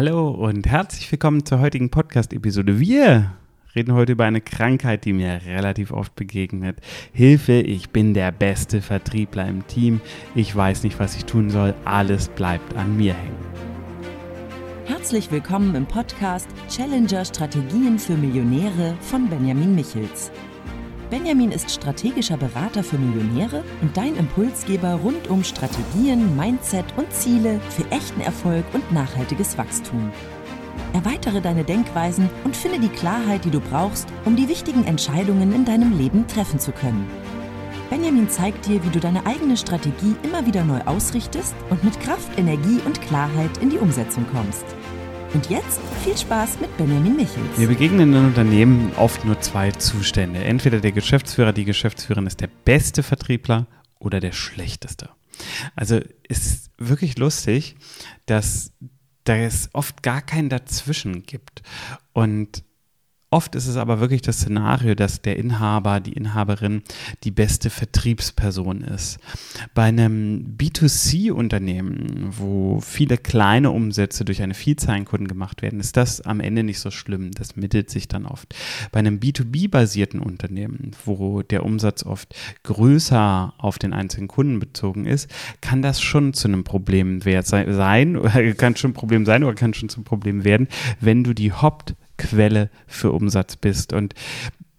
Hallo und herzlich willkommen zur heutigen Podcast-Episode. Wir reden heute über eine Krankheit, die mir relativ oft begegnet. Hilfe, ich bin der beste Vertriebler im Team. Ich weiß nicht, was ich tun soll. Alles bleibt an mir hängen. Herzlich willkommen im Podcast Challenger Strategien für Millionäre von Benjamin Michels. Benjamin ist strategischer Berater für Millionäre und dein Impulsgeber rund um Strategien, Mindset und Ziele für echten Erfolg und nachhaltiges Wachstum. Erweitere deine Denkweisen und finde die Klarheit, die du brauchst, um die wichtigen Entscheidungen in deinem Leben treffen zu können. Benjamin zeigt dir, wie du deine eigene Strategie immer wieder neu ausrichtest und mit Kraft, Energie und Klarheit in die Umsetzung kommst. Und jetzt viel Spaß mit Benjamin Michels. Wir begegnen in Unternehmen oft nur zwei Zustände. Entweder der Geschäftsführer, die Geschäftsführerin ist der beste Vertriebler oder der schlechteste. Also es ist wirklich lustig, dass da es oft gar keinen dazwischen gibt. Und Oft ist es aber wirklich das Szenario, dass der Inhaber, die Inhaberin die beste Vertriebsperson ist. Bei einem B2C-Unternehmen, wo viele kleine Umsätze durch eine Vielzahl an Kunden gemacht werden, ist das am Ende nicht so schlimm. Das mittelt sich dann oft. Bei einem B2B-basierten Unternehmen, wo der Umsatz oft größer auf den einzelnen Kunden bezogen ist, kann das schon zu einem Problem sein, oder kann schon ein Problem sein oder kann schon zum Problem werden, wenn du die Haupt Quelle für Umsatz bist. Und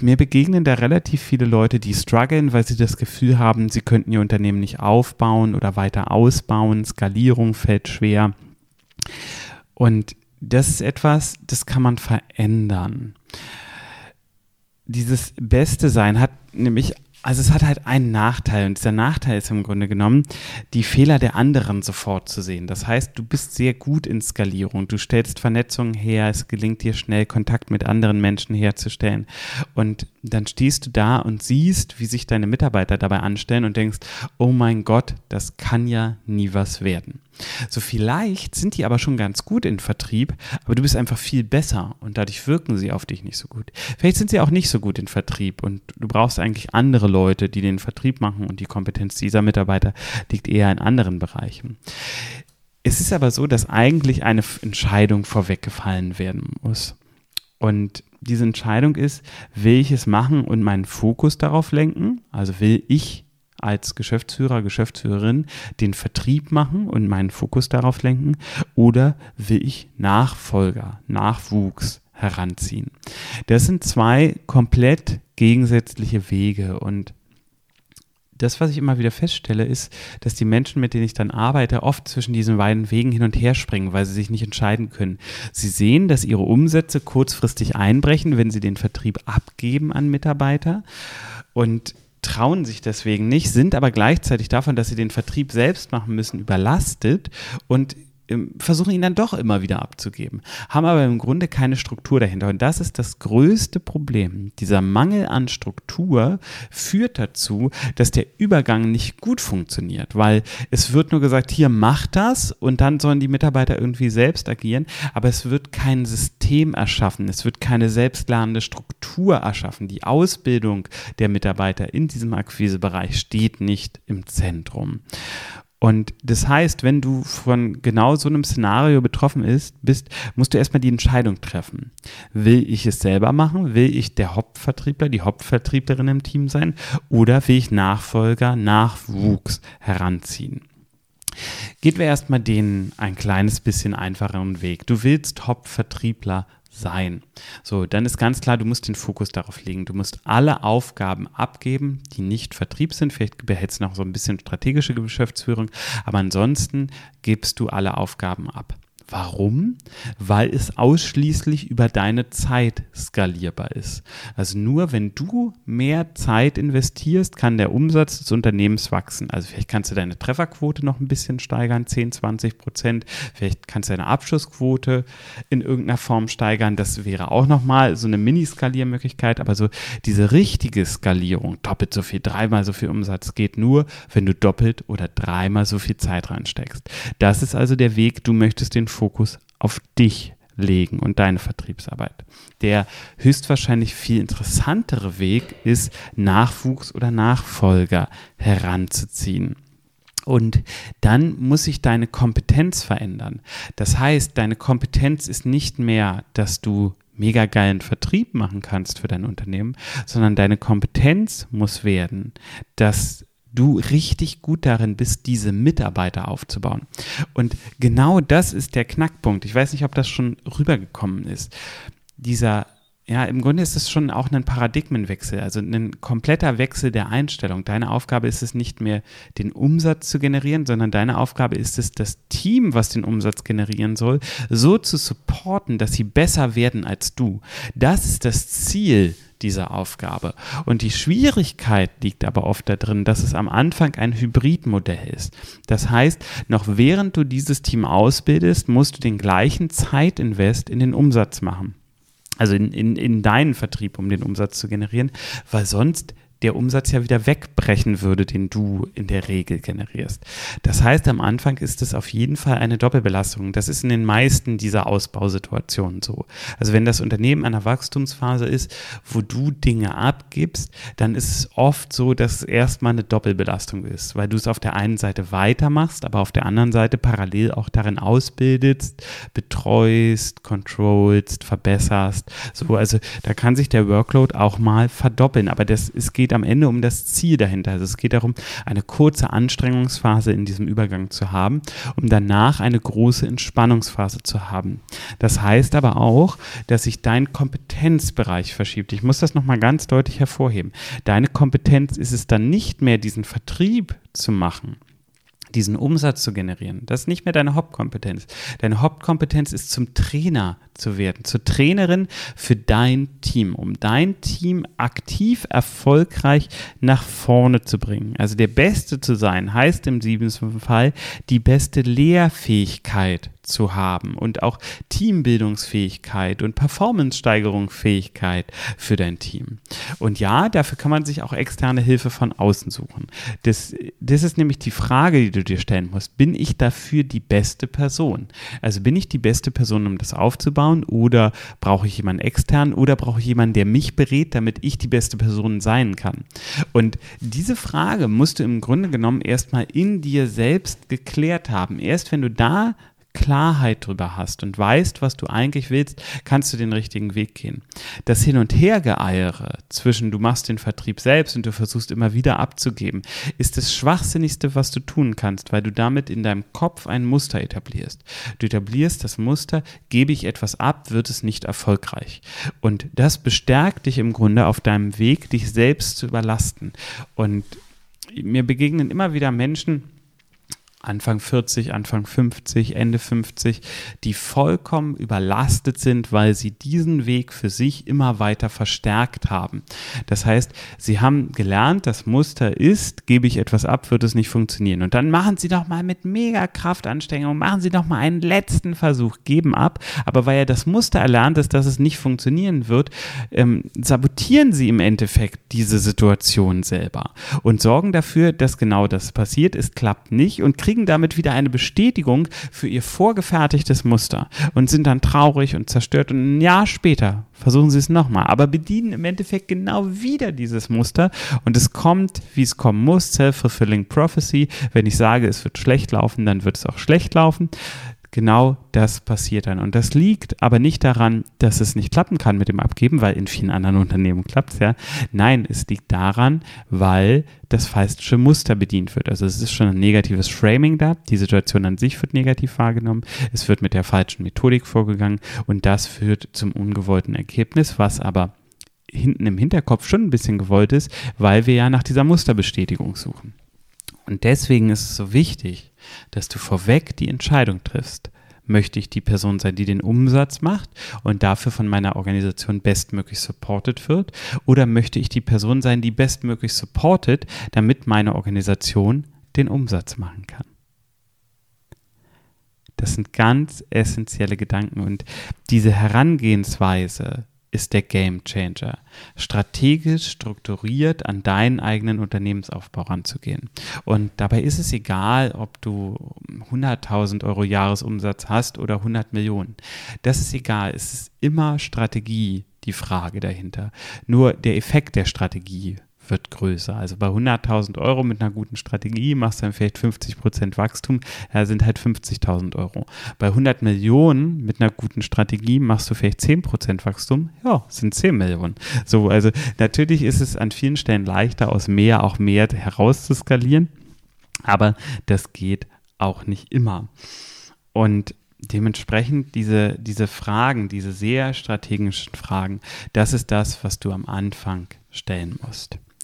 mir begegnen da relativ viele Leute, die strugglen, weil sie das Gefühl haben, sie könnten ihr Unternehmen nicht aufbauen oder weiter ausbauen. Skalierung fällt schwer. Und das ist etwas, das kann man verändern. Dieses Beste Sein hat nämlich also es hat halt einen Nachteil und dieser Nachteil ist im Grunde genommen, die Fehler der anderen sofort zu sehen. Das heißt, du bist sehr gut in Skalierung, du stellst Vernetzungen her, es gelingt dir schnell Kontakt mit anderen Menschen herzustellen und dann stehst du da und siehst, wie sich deine Mitarbeiter dabei anstellen und denkst, oh mein Gott, das kann ja nie was werden. So vielleicht sind die aber schon ganz gut in Vertrieb, aber du bist einfach viel besser und dadurch wirken sie auf dich nicht so gut. Vielleicht sind sie auch nicht so gut in Vertrieb und du brauchst eigentlich andere Leute, die den Vertrieb machen und die Kompetenz dieser Mitarbeiter liegt eher in anderen Bereichen. Es ist aber so, dass eigentlich eine Entscheidung vorweggefallen werden muss. Und diese Entscheidung ist, will ich es machen und meinen Fokus darauf lenken? Also will ich als Geschäftsführer, Geschäftsführerin den Vertrieb machen und meinen Fokus darauf lenken oder will ich Nachfolger, Nachwuchs heranziehen? Das sind zwei komplett gegensätzliche Wege und das, was ich immer wieder feststelle, ist, dass die Menschen, mit denen ich dann arbeite, oft zwischen diesen beiden Wegen hin und her springen, weil sie sich nicht entscheiden können. Sie sehen, dass ihre Umsätze kurzfristig einbrechen, wenn sie den Vertrieb abgeben an Mitarbeiter. Und trauen sich deswegen nicht, sind aber gleichzeitig davon, dass sie den Vertrieb selbst machen müssen, überlastet und versuchen ihn dann doch immer wieder abzugeben, haben aber im Grunde keine Struktur dahinter. Und das ist das größte Problem. Dieser Mangel an Struktur führt dazu, dass der Übergang nicht gut funktioniert, weil es wird nur gesagt, hier macht das und dann sollen die Mitarbeiter irgendwie selbst agieren, aber es wird kein System erschaffen, es wird keine selbstlernende Struktur erschaffen. Die Ausbildung der Mitarbeiter in diesem Akquisebereich steht nicht im Zentrum. Und das heißt, wenn du von genau so einem Szenario betroffen ist, bist, musst du erstmal die Entscheidung treffen. Will ich es selber machen? Will ich der Hauptvertriebler, die Hauptvertrieblerin im Team sein? Oder will ich Nachfolger, Nachwuchs heranziehen? Geht wir erstmal den ein kleines bisschen einfacheren Weg. Du willst Hauptvertriebler sein. So, dann ist ganz klar, du musst den Fokus darauf legen. Du musst alle Aufgaben abgeben, die nicht Vertrieb sind. Vielleicht behältst du noch so ein bisschen strategische Geschäftsführung, aber ansonsten gibst du alle Aufgaben ab. Warum? Weil es ausschließlich über deine Zeit skalierbar ist. Also nur wenn du mehr Zeit investierst, kann der Umsatz des Unternehmens wachsen. Also vielleicht kannst du deine Trefferquote noch ein bisschen steigern, 10, 20 Prozent. Vielleicht kannst du deine Abschlussquote in irgendeiner Form steigern. Das wäre auch nochmal so eine Mini-Skaliermöglichkeit. Aber so diese richtige Skalierung, doppelt so viel, dreimal so viel Umsatz, geht nur, wenn du doppelt oder dreimal so viel Zeit reinsteckst. Das ist also der Weg. Du möchtest den Fokus auf dich legen und deine Vertriebsarbeit. Der höchstwahrscheinlich viel interessantere Weg ist, Nachwuchs oder Nachfolger heranzuziehen. Und dann muss sich deine Kompetenz verändern. Das heißt, deine Kompetenz ist nicht mehr, dass du mega geilen Vertrieb machen kannst für dein Unternehmen, sondern deine Kompetenz muss werden, dass du richtig gut darin bist, diese Mitarbeiter aufzubauen. Und genau das ist der Knackpunkt. Ich weiß nicht, ob das schon rübergekommen ist. Dieser ja, im Grunde ist es schon auch ein Paradigmenwechsel, also ein kompletter Wechsel der Einstellung. Deine Aufgabe ist es nicht mehr, den Umsatz zu generieren, sondern deine Aufgabe ist es, das Team, was den Umsatz generieren soll, so zu supporten, dass sie besser werden als du. Das ist das Ziel dieser Aufgabe. Und die Schwierigkeit liegt aber oft darin, dass es am Anfang ein Hybridmodell ist. Das heißt, noch während du dieses Team ausbildest, musst du den gleichen Zeitinvest in den Umsatz machen also in, in, in deinen Vertrieb, um den Umsatz zu generieren, weil sonst der Umsatz ja wieder wegbrechen würde, den du in der Regel generierst. Das heißt, am Anfang ist es auf jeden Fall eine Doppelbelastung. Das ist in den meisten dieser Ausbausituationen so. Also wenn das Unternehmen einer Wachstumsphase ist, wo du Dinge abgibst, dann ist es oft so, dass es erstmal eine Doppelbelastung ist, weil du es auf der einen Seite weitermachst, aber auf der anderen Seite parallel auch darin ausbildest, betreust, controlst, verbesserst. So, also da kann sich der Workload auch mal verdoppeln, aber das, es geht geht am Ende um das Ziel dahinter. Also es geht darum, eine kurze Anstrengungsphase in diesem Übergang zu haben, um danach eine große Entspannungsphase zu haben. Das heißt aber auch, dass sich dein Kompetenzbereich verschiebt. Ich muss das nochmal ganz deutlich hervorheben. Deine Kompetenz ist es dann nicht mehr, diesen Vertrieb zu machen, diesen Umsatz zu generieren. Das ist nicht mehr deine Hauptkompetenz. Deine Hauptkompetenz ist zum Trainer zu werden, zur Trainerin für dein Team, um dein Team aktiv erfolgreich nach vorne zu bringen. Also der Beste zu sein, heißt im siebten Fall die beste Lehrfähigkeit zu haben und auch Teambildungsfähigkeit und Performance-Steigerungsfähigkeit für dein Team. Und ja, dafür kann man sich auch externe Hilfe von außen suchen. Das, das ist nämlich die Frage, die du dir stellen musst. Bin ich dafür die beste Person? Also bin ich die beste Person, um das aufzubauen oder brauche ich jemanden extern oder brauche ich jemanden, der mich berät, damit ich die beste Person sein kann? Und diese Frage musst du im Grunde genommen erstmal in dir selbst geklärt haben. Erst wenn du da Klarheit drüber hast und weißt, was du eigentlich willst, kannst du den richtigen Weg gehen. Das Hin- und Hergeeiere zwischen du machst den Vertrieb selbst und du versuchst immer wieder abzugeben, ist das Schwachsinnigste, was du tun kannst, weil du damit in deinem Kopf ein Muster etablierst. Du etablierst das Muster, gebe ich etwas ab, wird es nicht erfolgreich. Und das bestärkt dich im Grunde auf deinem Weg, dich selbst zu überlasten. Und mir begegnen immer wieder Menschen, Anfang 40, Anfang 50, Ende 50, die vollkommen überlastet sind, weil sie diesen Weg für sich immer weiter verstärkt haben. Das heißt, sie haben gelernt, das Muster ist, gebe ich etwas ab, wird es nicht funktionieren. Und dann machen sie doch mal mit mega Kraftanstrengung, machen sie doch mal einen letzten Versuch, geben ab. Aber weil ja das Muster erlernt ist, dass es nicht funktionieren wird, ähm, sabotieren sie im Endeffekt diese Situation selber und sorgen dafür, dass genau das passiert. Es klappt nicht und kriegen kriegen damit wieder eine Bestätigung für ihr vorgefertigtes Muster und sind dann traurig und zerstört. Und ein Jahr später versuchen sie es nochmal, aber bedienen im Endeffekt genau wieder dieses Muster. Und es kommt, wie es kommen muss, self-fulfilling prophecy. Wenn ich sage, es wird schlecht laufen, dann wird es auch schlecht laufen genau das passiert dann. Und das liegt aber nicht daran, dass es nicht klappen kann mit dem Abgeben, weil in vielen anderen Unternehmen klappt es ja. Nein, es liegt daran, weil das falsche Muster bedient wird. Also es ist schon ein negatives Framing da. Die Situation an sich wird negativ wahrgenommen. Es wird mit der falschen Methodik vorgegangen und das führt zum ungewollten Ergebnis, was aber hinten im Hinterkopf schon ein bisschen gewollt ist, weil wir ja nach dieser Musterbestätigung suchen. Und deswegen ist es so wichtig, dass du vorweg die Entscheidung triffst. Möchte ich die Person sein, die den Umsatz macht und dafür von meiner Organisation bestmöglich supported wird? Oder möchte ich die Person sein, die bestmöglich supportet, damit meine Organisation den Umsatz machen kann? Das sind ganz essentielle Gedanken und diese Herangehensweise ist der Game Changer. Strategisch strukturiert an deinen eigenen Unternehmensaufbau ranzugehen. Und dabei ist es egal, ob du 100.000 Euro Jahresumsatz hast oder 100 Millionen. Das ist egal. Es ist immer Strategie die Frage dahinter. Nur der Effekt der Strategie wird größer. Also bei 100.000 Euro mit einer guten Strategie machst du dann vielleicht 50 Prozent Wachstum, ja, sind halt 50.000 Euro. Bei 100 Millionen mit einer guten Strategie machst du vielleicht 10 Prozent Wachstum, ja, sind 10 Millionen. So, also natürlich ist es an vielen Stellen leichter, aus mehr auch mehr herauszuskalieren, aber das geht auch nicht immer. Und dementsprechend diese, diese Fragen, diese sehr strategischen Fragen, das ist das, was du am Anfang stellen musst.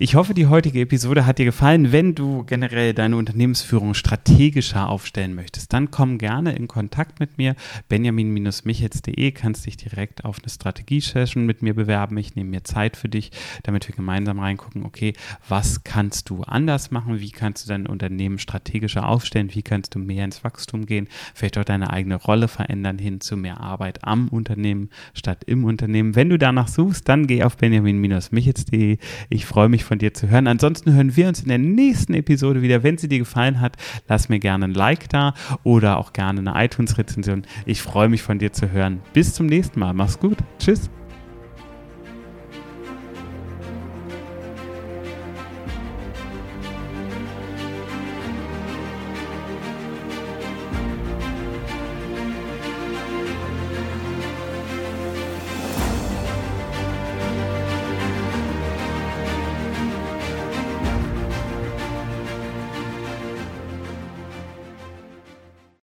Ich hoffe, die heutige Episode hat dir gefallen. Wenn du generell deine Unternehmensführung strategischer aufstellen möchtest, dann komm gerne in Kontakt mit mir. Benjamin-michels.de kannst dich direkt auf eine Strategie-Session mit mir bewerben. Ich nehme mir Zeit für dich, damit wir gemeinsam reingucken, okay, was kannst du anders machen? Wie kannst du dein Unternehmen strategischer aufstellen? Wie kannst du mehr ins Wachstum gehen? Vielleicht auch deine eigene Rolle verändern hin zu mehr Arbeit am Unternehmen statt im Unternehmen. Wenn du danach suchst, dann geh auf benjamin-michels.de. Ich freue mich von dir zu hören. Ansonsten hören wir uns in der nächsten Episode wieder. Wenn sie dir gefallen hat, lass mir gerne ein Like da oder auch gerne eine iTunes-Rezension. Ich freue mich von dir zu hören. Bis zum nächsten Mal. Mach's gut. Tschüss.